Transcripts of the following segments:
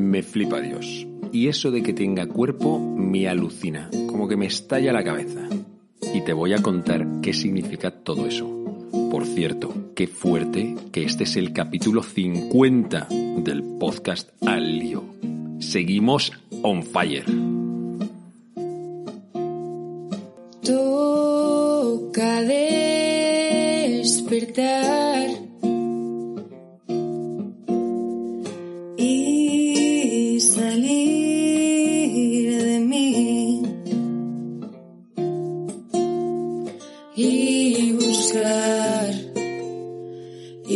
me flipa Dios. Y eso de que tenga cuerpo me alucina, como que me estalla la cabeza. Y te voy a contar qué significa todo eso. Por cierto, qué fuerte que este es el capítulo 50 del podcast Al lío. Seguimos on fire.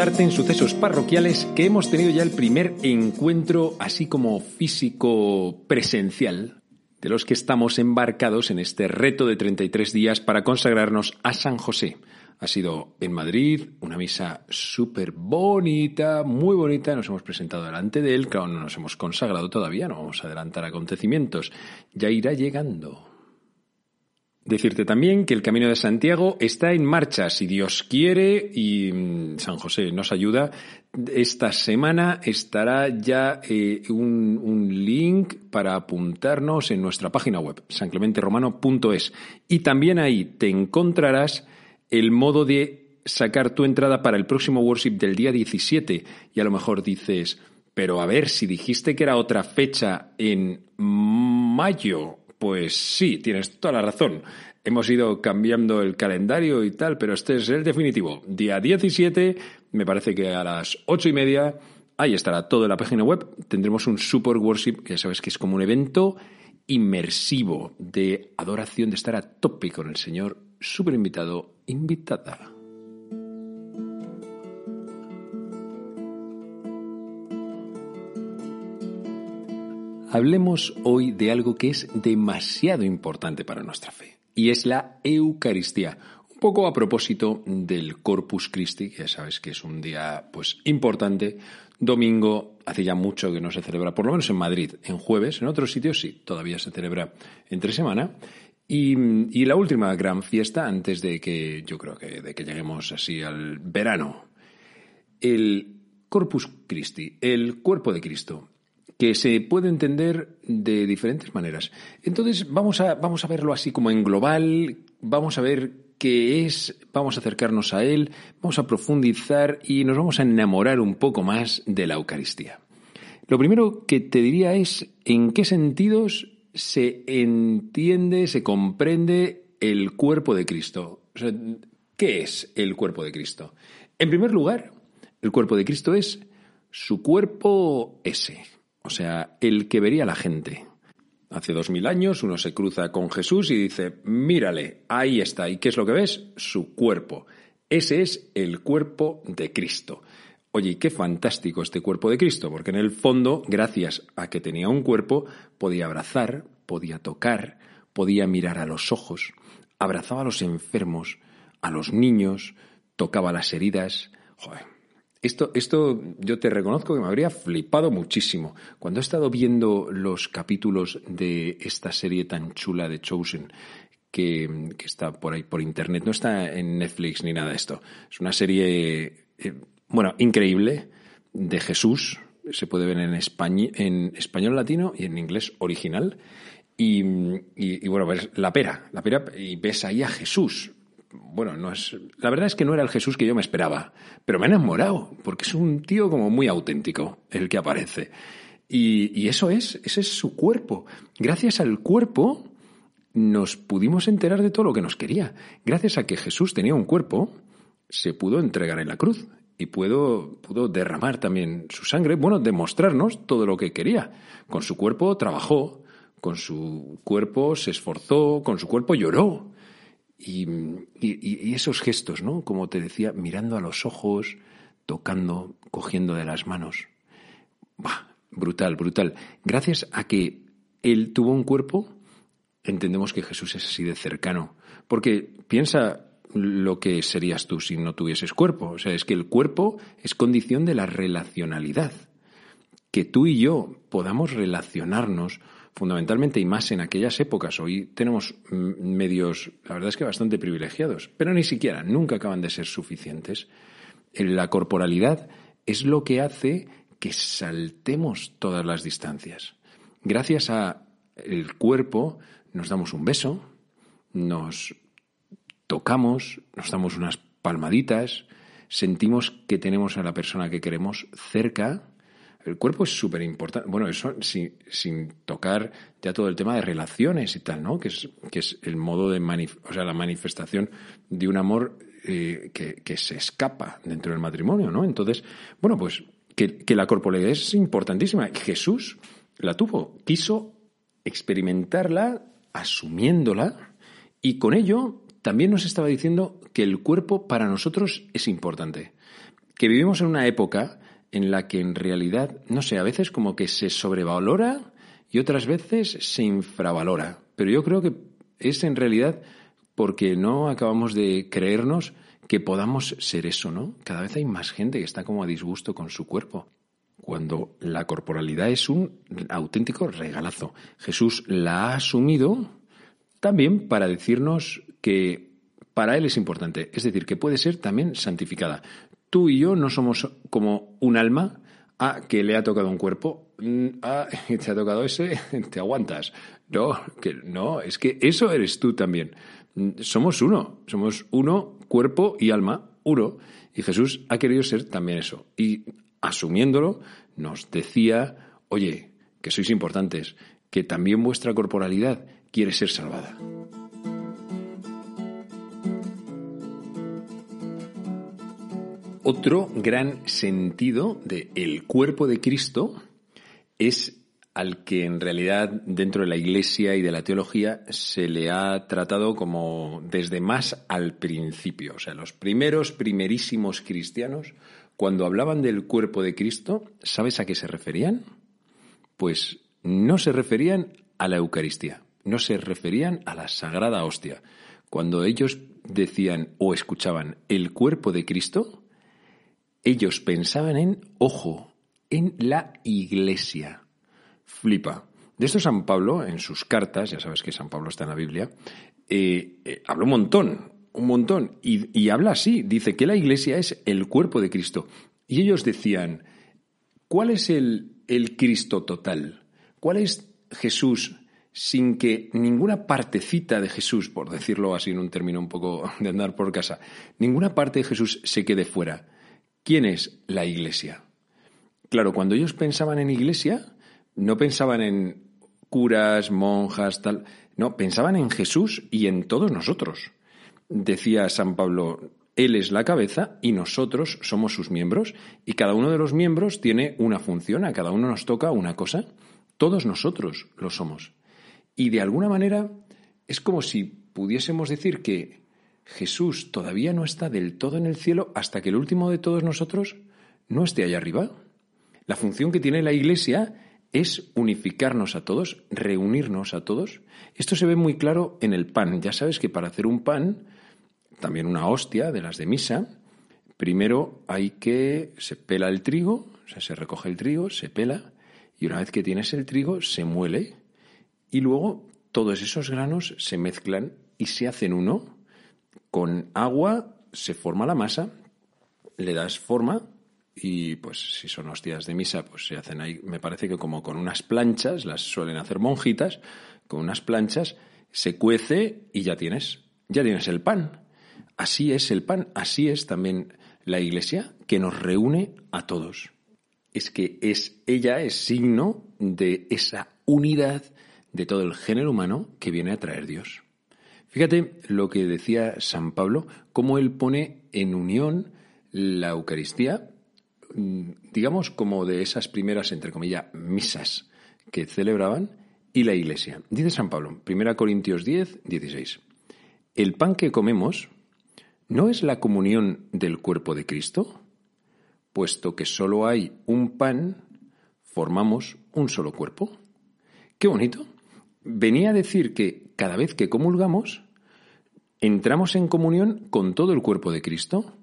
Contarte en sucesos parroquiales que hemos tenido ya el primer encuentro así como físico presencial de los que estamos embarcados en este reto de 33 días para consagrarnos a San José? Ha sido en Madrid una misa súper bonita, muy bonita. Nos hemos presentado delante de él. Claro, no nos hemos consagrado todavía, no vamos a adelantar acontecimientos. Ya irá llegando. Decirte también que el Camino de Santiago está en marcha, si Dios quiere y mm, San José nos ayuda. Esta semana estará ya eh, un, un link para apuntarnos en nuestra página web, sanclementeromano.es. Y también ahí te encontrarás el modo de sacar tu entrada para el próximo worship del día 17. Y a lo mejor dices, pero a ver, si dijiste que era otra fecha en mayo, pues sí, tienes toda la razón. Hemos ido cambiando el calendario y tal, pero este es el definitivo. Día 17, me parece que a las ocho y media, ahí estará todo en la página web. Tendremos un super worship, que ya sabes que es como un evento inmersivo de adoración, de estar a tope con el Señor, súper invitado, invitada. Hablemos hoy de algo que es demasiado importante para nuestra fe, y es la Eucaristía. Un poco a propósito del Corpus Christi, que ya sabes que es un día pues importante. Domingo hace ya mucho que no se celebra, por lo menos en Madrid, en jueves, en otros sitios sí, todavía se celebra entre semana. Y, y la última gran fiesta antes de que yo creo que de que lleguemos así al verano, el Corpus Christi, el cuerpo de Cristo que se puede entender de diferentes maneras. Entonces, vamos a, vamos a verlo así como en global, vamos a ver qué es, vamos a acercarnos a él, vamos a profundizar y nos vamos a enamorar un poco más de la Eucaristía. Lo primero que te diría es en qué sentidos se entiende, se comprende el cuerpo de Cristo. O sea, ¿qué es el cuerpo de Cristo? En primer lugar, el cuerpo de Cristo es su cuerpo ese, o sea, el que vería la gente. Hace dos mil años uno se cruza con Jesús y dice, mírale, ahí está. ¿Y qué es lo que ves? Su cuerpo. Ese es el cuerpo de Cristo. Oye, qué fantástico este cuerpo de Cristo, porque en el fondo, gracias a que tenía un cuerpo, podía abrazar, podía tocar, podía mirar a los ojos, abrazaba a los enfermos, a los niños, tocaba las heridas. Esto, esto yo te reconozco que me habría flipado muchísimo. Cuando he estado viendo los capítulos de esta serie tan chula de Chosen, que, que está por ahí por internet, no está en Netflix ni nada de esto. Es una serie, eh, bueno, increíble, de Jesús. Se puede ver en, españ en español latino y en inglés original. Y, y, y bueno, ves la pera, la pera, y ves ahí a Jesús bueno, no es. La verdad es que no era el Jesús que yo me esperaba, pero me ha enamorado, porque es un tío como muy auténtico el que aparece. Y, y, eso es, ese es su cuerpo. Gracias al cuerpo nos pudimos enterar de todo lo que nos quería. Gracias a que Jesús tenía un cuerpo, se pudo entregar en la cruz y pudo, pudo derramar también su sangre, bueno, demostrarnos todo lo que quería. Con su cuerpo trabajó, con su cuerpo se esforzó, con su cuerpo lloró Y, y, esos gestos, ¿no? Como te decía, mirando a los ojos, tocando, cogiendo de las manos. Bah, brutal, brutal. Gracias a que él tuvo un cuerpo, entendemos que Jesús es así de cercano. Porque piensa lo que serías tú si no tuvieses cuerpo. O sea, es que el cuerpo es condición de la relacionalidad. Que tú y yo podamos relacionarnos fundamentalmente y más en aquellas épocas. Hoy tenemos medios, la verdad es que bastante privilegiados, pero ni siquiera, nunca acaban de ser suficientes. La corporalidad es lo que hace que saltemos todas las distancias. Gracias a el cuerpo nos damos un beso, nos tocamos, nos damos unas palmaditas, sentimos que tenemos a la persona que queremos cerca. El cuerpo es súper importante. Bueno, eso sin, tocar ya todo el tema de relaciones y tal, ¿no? Que es, que es el modo de, o sea, la manifestación de un amor eh, que, que, se escapa dentro del matrimonio, ¿no? Entonces, bueno, pues que, que la corporalidad es importantísima. Jesús la tuvo, quiso experimentarla asumiéndola y con ello también nos estaba diciendo que el cuerpo para nosotros es importante, que vivimos en una época en la que en realidad, no sé, a veces como que se sobrevalora y otras veces se infravalora, pero yo creo que es en realidad porque no acabamos de creernos que podamos ser eso, ¿no? Cada vez hay más gente que está como a disgusto con su cuerpo cuando la corporalidad es un auténtico regalazo. Jesús la ha asumido también para decirnos que para Él es importante, es decir, que puede ser también santificada. Tú y yo no somos como un alma a que le ha tocado un cuerpo, mm, a te ha tocado ese, te aguantas. No, que no, es que eso eres tú también. Somos uno, somos uno, cuerpo y alma, uno. Y Jesús ha querido ser también eso. Y asumiéndolo, nos decía, oye, que sois importantes, que también vuestra corporalidad quiere ser salvada. Otro gran sentido de cuerpo de Cristo es al que en realidad dentro de la Iglesia y de la teología se le ha tratado como desde más al principio. O sea, los primeros, primerísimos cristianos cuando hablaban del cuerpo de Cristo, ¿sabes a qué se referían? Pues no se referían a la Eucaristía, no se referían a la Sagrada Hostia. Cuando ellos decían o escuchaban el cuerpo de Cristo, ellos pensaban en, ojo, en la Iglesia. Flipa. De esto San Pablo, en sus cartas, ya sabes que San Pablo está en la Biblia, eh, eh, habló un montón un montón. Y, habla así, dice que la iglesia es el cuerpo de Cristo. Y ellos decían, ¿cuál es el, el Cristo total? ¿Cuál es Jesús sin que ninguna partecita de Jesús, por decirlo así en un término un poco de andar por casa, ninguna parte de Jesús se quede fuera? ¿Quién es la iglesia? Claro, cuando ellos pensaban en iglesia, no pensaban en curas, monjas, tal. No, pensaban en Jesús y en todos nosotros decía San Pablo, Él es la cabeza y nosotros somos sus miembros y cada uno de los miembros tiene una función, a cada uno nos toca una cosa, todos nosotros lo somos. Y de alguna manera es como si pudiésemos decir que Jesús todavía no está del todo en el cielo hasta que el último de todos nosotros no esté allá arriba. La función que tiene la Iglesia es unificarnos a todos, reunirnos a todos. Esto se ve muy claro en el pan. Ya sabes que para hacer un pan también una hostia de las de misa, primero hay que, se pela el trigo, o sea, se recoge el trigo, se pela, y una vez que tienes el trigo, se muele, y luego todos esos granos se mezclan y se hacen uno. Con agua se forma la masa, le das forma y pues si son hostias de misa, pues se hacen ahí, me parece que como con unas planchas, las suelen hacer monjitas, con unas planchas, se cuece y ya tienes, ya tienes el pan. Así es el pan, así es también la Iglesia que nos reúne a todos. Es que es ella es signo de esa unidad de todo el género humano que viene a traer Dios. Fíjate lo que decía San Pablo, cómo él pone en unión la Eucaristía, mm, digamos como de esas primeras, entre comillas, misas que celebraban y la Iglesia. Dice San Pablo, 1 Corintios 10, 16. el pan que comemos no es la comunión del cuerpo de Cristo, puesto que solo hay un pan, formamos un solo cuerpo. Qué bonito. Venía a decir que cada vez que comulgamos, entramos en comunión con todo el cuerpo de Cristo,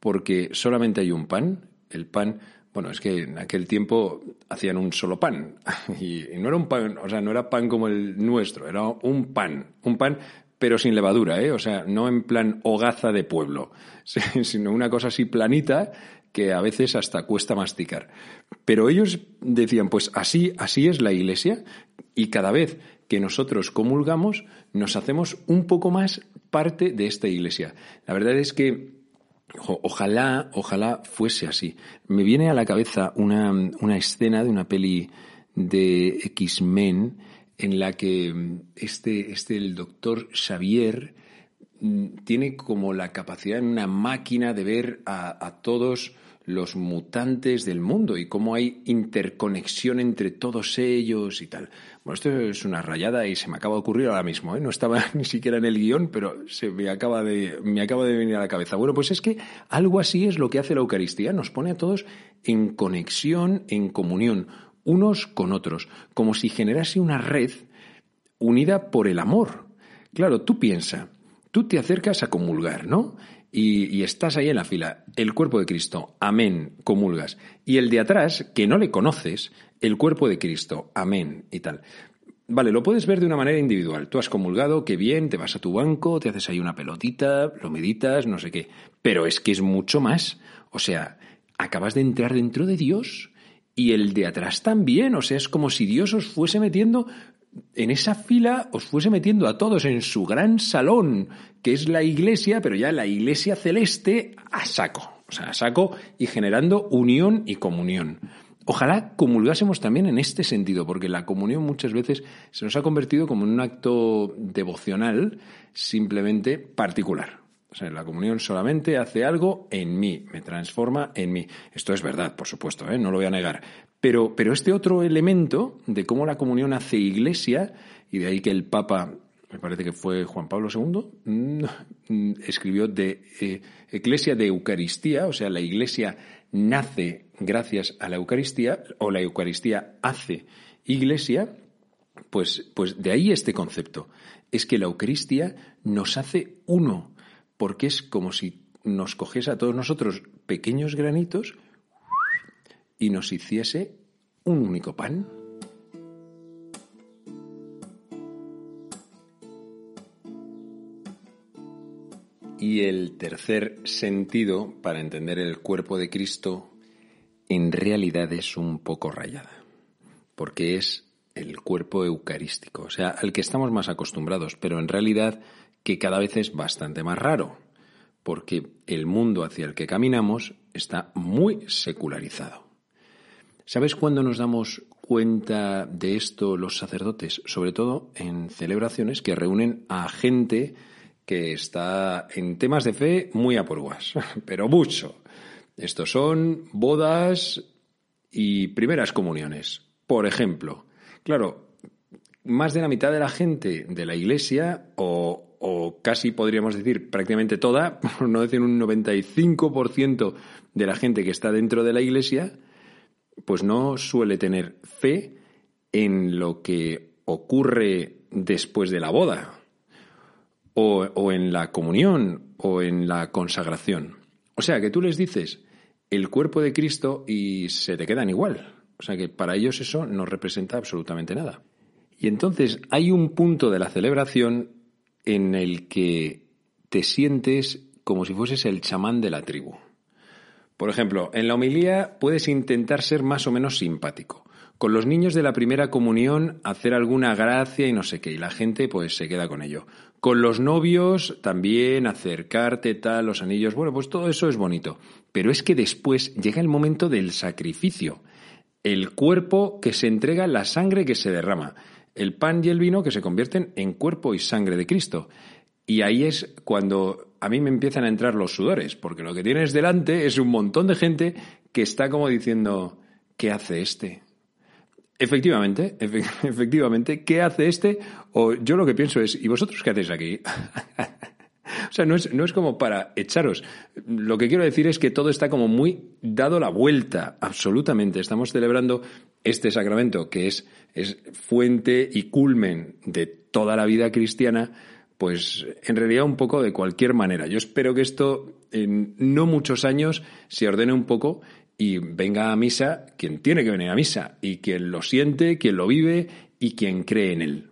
porque solamente hay un pan, el pan bueno, es que en aquel tiempo hacían un solo pan. Y, no era un pan, o sea, no era pan como el nuestro, era un pan. Un pan, pero sin levadura, ¿eh? O sea, no en plan hogaza de pueblo, sino una cosa así planita que a veces hasta cuesta masticar. Pero ellos decían, pues así, así es la iglesia, y cada vez que nosotros comulgamos, nos hacemos un poco más parte de esta iglesia. La verdad es que Ojalá, ojalá fuese así. Me viene a la cabeza una, una escena de una peli de X-Men en la que mm, este, este, el doctor Xavier mm, tiene como la capacidad en una máquina de ver a, a todos los mutantes del mundo y cómo hay interconexión entre todos ellos y tal. Bueno, esto es una rayada y se me acaba de ocurrir ahora mismo, ¿eh? no estaba ni siquiera en el guion, pero se me acaba, de, me acaba de venir a la cabeza. Bueno, pues es que algo así es lo que hace la Eucaristía, nos pone a todos en conexión, en comunión, unos con otros, como si generase una red unida por el amor. Claro, tú piensa, tú te acercas a comulgar, ¿no? Y, estás ahí en la fila, el cuerpo de Cristo, amén, comulgas, y el de atrás, que no le conoces, el cuerpo de Cristo, amén, y tal. Vale, lo puedes ver de una manera individual. Tú has comulgado, qué bien, te vas a tu banco, te haces ahí una pelotita, lo meditas, no sé qué. Pero es que es mucho más. O sea, acabas de entrar dentro de Dios y el de atrás también. O sea, es como si Dios os fuese metiendo en esa fila os fuese metiendo a todos en su gran salón, que es la iglesia, pero ya la iglesia celeste a saco, o sea, a saco y generando unión y comunión. Ojalá comulgásemos también en este sentido, porque la comunión muchas veces se nos ha convertido como en un acto devocional simplemente particular. La comunión solamente hace algo en mí, me transforma en mí. Esto es verdad, por supuesto, ¿eh? no lo voy a negar. Pero, pero este otro elemento de cómo la comunión hace iglesia, y de ahí que el Papa, me parece que fue Juan Pablo II, mm, escribió de eh, Iglesia de Eucaristía, o sea, la iglesia nace gracias a la Eucaristía, o la Eucaristía hace iglesia, pues, pues de ahí este concepto. Es que la Eucaristía nos hace uno porque es como si nos cogiese a todos nosotros pequeños granitos y nos hiciese un único pan. Y el tercer sentido para entender el cuerpo de Cristo en realidad es un poco rayada, porque es el cuerpo eucarístico, o sea, al que estamos más acostumbrados, pero en realidad que cada vez es bastante más raro, porque el mundo hacia el que caminamos está muy secularizado. ¿Sabes cuándo nos damos cuenta de esto los sacerdotes? Sobre todo en celebraciones que reúnen a gente que está en temas de fe muy a pero mucho. Estos son bodas y primeras comuniones. Por ejemplo, claro, más de la mitad de la gente de la iglesia o o casi podríamos decir prácticamente toda, por no decir un 95% de la gente que está dentro de la iglesia, pues no suele tener fe en lo que ocurre después de la boda, o, o en la comunión, o en la consagración. O sea, que tú les dices el cuerpo de Cristo y se te quedan igual. O sea, que para ellos eso no representa absolutamente nada. Y entonces hay un punto de la celebración en el que te sientes como si fueses el chamán de la tribu. Por ejemplo, en la homilía puedes intentar ser más o menos simpático. Con los niños de la primera comunión hacer alguna gracia y no sé qué, y la gente pues se queda con ello. Con los novios también acercarte tal, los anillos, bueno, pues todo eso es bonito. Pero es que después llega el momento del sacrificio, el cuerpo que se entrega, la sangre que se derrama el pan y el vino que se convierten en cuerpo y sangre de Cristo. Y ahí es cuando a mí me empiezan a entrar los sudores, porque lo que tienes delante es un montón de gente que está como diciendo, ¿qué hace este? Efectivamente, efectivamente, ¿qué hace este? O yo lo que pienso es, ¿y vosotros qué hacéis aquí? O sea, no es, no es como para echaros. Lo que quiero decir es que todo está como muy dado la vuelta, absolutamente. Estamos celebrando este sacramento que es, es fuente y culmen de toda la vida cristiana, pues en realidad un poco de cualquier manera. Yo espero que esto en no muchos años se ordene un poco y venga a misa quien tiene que venir a misa y quien lo siente, quien lo vive y quien cree en él.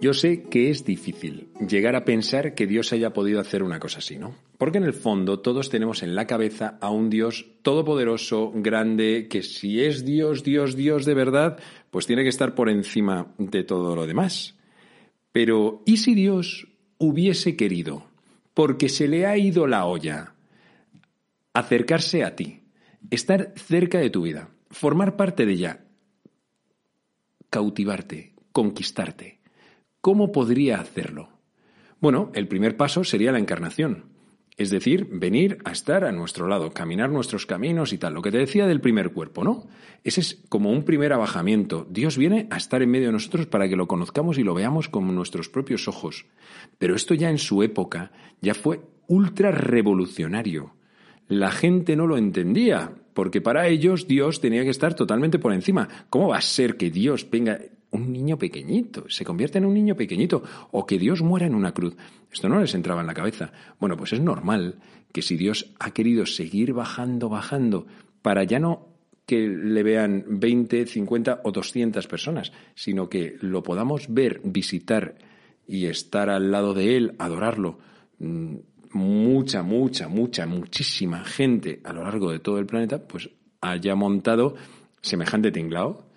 Yo sé que es difícil llegar a pensar que Dios haya podido hacer una cosa así, ¿no? Porque en el fondo todos tenemos en la cabeza a un Dios todopoderoso, grande, que si es Dios, Dios, Dios de verdad, pues tiene que estar por encima de todo lo demás. Pero ¿y si Dios hubiese querido, porque se le ha ido la olla, acercarse a ti, estar cerca de tu vida, formar parte de ella, cautivarte, conquistarte? ¿Cómo podría hacerlo? Bueno, el primer paso sería la encarnación, es decir, venir a estar a nuestro lado, caminar nuestros caminos y tal, lo que te decía del primer cuerpo, ¿no? Ese es como un primer abajamiento. Dios viene a estar en medio de nosotros para que lo conozcamos y lo veamos con nuestros propios ojos. Pero esto ya en su época ya fue ultra revolucionario. La gente no lo entendía, porque para ellos Dios tenía que estar totalmente por encima. ¿Cómo va a ser que Dios venga un niño pequeñito, se convierte en un niño pequeñito, o que Dios muera en una cruz. Esto no les entraba en la cabeza. Bueno, pues es normal que si Dios ha querido seguir bajando, bajando, para ya no que le vean 20, 50 o 200 personas, sino que lo podamos ver, visitar y estar al lado de Él, adorarlo, mm, mucha, mucha, mucha, muchísima gente a lo largo de todo el planeta, pues haya montado semejante tinglao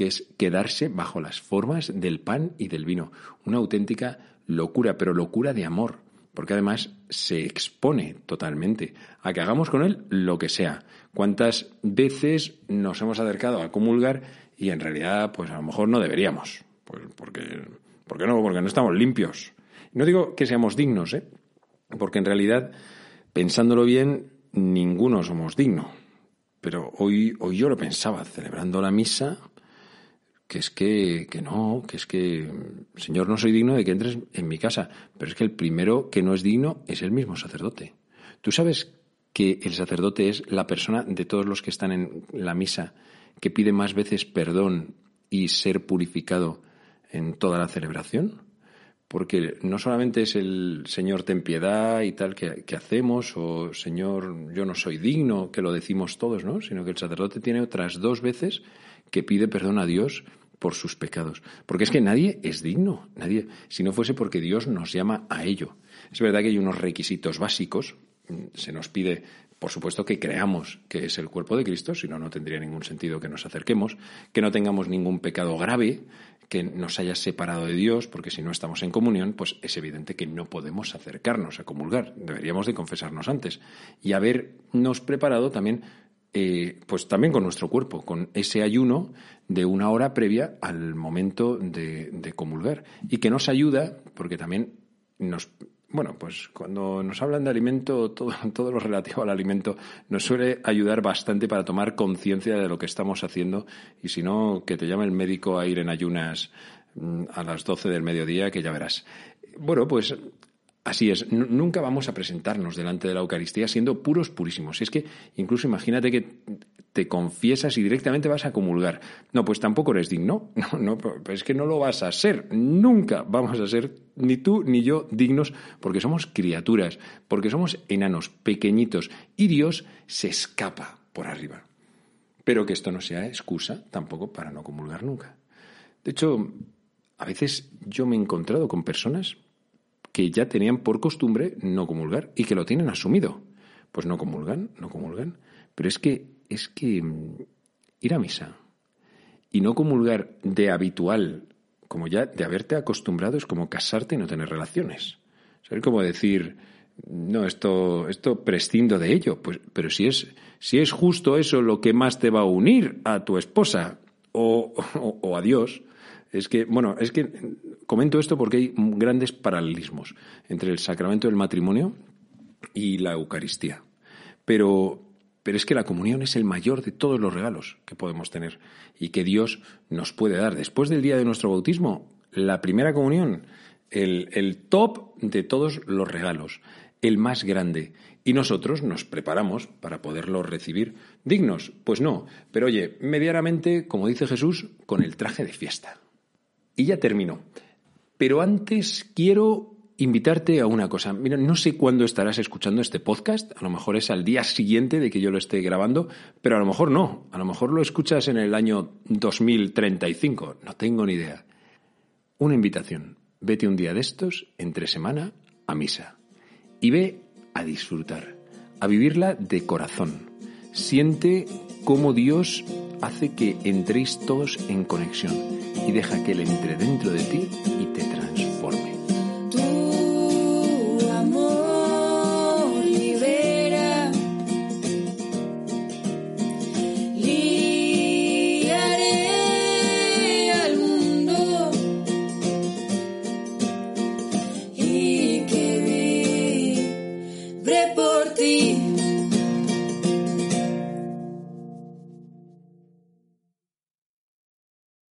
que es quedarse bajo las formas del pan y del vino. Una auténtica locura, pero locura de amor, porque además se expone totalmente a que hagamos con él lo que sea. ¿Cuántas veces nos hemos acercado a comulgar y en realidad, pues a lo mejor no deberíamos? Pues porque, ¿Por qué no? Porque no estamos limpios. No digo que seamos dignos, ¿eh? porque en realidad, pensándolo bien, ninguno somos dignos. Pero hoy, hoy yo lo pensaba, celebrando la misa, que es que, que no, que es que, Señor, no soy digno de que entres en mi casa, pero es que el primero que no es digno es el mismo sacerdote. Tú sabes que el sacerdote es la persona de todos los que están en la misa que pide más veces perdón y ser purificado en toda la celebración. Porque no solamente es el Señor ten piedad y tal que, que, hacemos, o Señor yo no soy digno, que lo decimos todos, ¿no? Sino que el sacerdote tiene otras dos veces que pide perdón a Dios por sus pecados. Porque es que nadie es digno, nadie, si no fuese porque Dios nos llama a ello. Es verdad que hay unos requisitos básicos, se nos pide, por supuesto, que creamos que es el cuerpo de Cristo, si no, no tendría ningún sentido que nos acerquemos, que no tengamos ningún pecado grave, que nos haya separado de Dios, porque si no estamos en comunión, pues es evidente que no podemos acercarnos a comulgar, deberíamos de confesarnos antes. Y habernos preparado también eh, pues también con nuestro cuerpo, con ese ayuno de una hora previa al momento de, comulgar. Y que nos ayuda, porque también nos bueno, pues cuando nos hablan de alimento, todo, todo, lo relativo al alimento nos suele ayudar bastante para tomar conciencia de lo que estamos haciendo y si no, que te llame el médico a ir en ayunas mm, a las 12 del mediodía, que ya verás. Bueno, pues Así es, nunca vamos a presentarnos delante de la Eucaristía siendo puros purísimos. Es que incluso imagínate que te confiesas y directamente vas a comulgar. No, pues tampoco eres digno. No, no, es que no lo vas a ser. Nunca vamos a ser ni tú ni yo dignos porque somos criaturas, porque somos enanos, pequeñitos y Dios se escapa por arriba. Pero que esto no sea excusa tampoco para no comulgar nunca. De hecho, a veces yo me he encontrado con personas que ya tenían por costumbre no comulgar y que lo tienen asumido. Pues no comulgan, no comulgan. Pero es que, es que mm, ir a misa y no comulgar de habitual, como ya de haberte acostumbrado, es como casarte y no tener relaciones. Es como decir, no, esto, esto prescindo de ello. Pues, pero si es, si es justo eso lo que más te va a unir a tu esposa o, o a Dios, es que, bueno, es que comento esto porque hay grandes paralelismos entre el sacramento del matrimonio y la Eucaristía. Pero, pero es que la comunión es el mayor de todos los regalos que podemos tener y que Dios nos puede dar. Después del día de nuestro bautismo, la primera comunión, el, el top de todos los regalos, el más grande. Y nosotros nos preparamos para poderlo recibir dignos. Pues no, pero oye, medianamente, como dice Jesús, con el traje de fiesta. Y ya termino. Pero antes quiero invitarte a una cosa. Mira, no sé cuándo estarás escuchando este podcast, a lo mejor es al día siguiente de que yo lo esté grabando, pero a lo mejor no, a lo mejor lo escuchas en el año 2035, no tengo ni idea. Una invitación, vete un día de estos, entre semana, a misa, y ve a disfrutar, a vivirla de corazón. Siente cómo Dios hace que entréis todos en conexión y deja que Él entre dentro de ti y te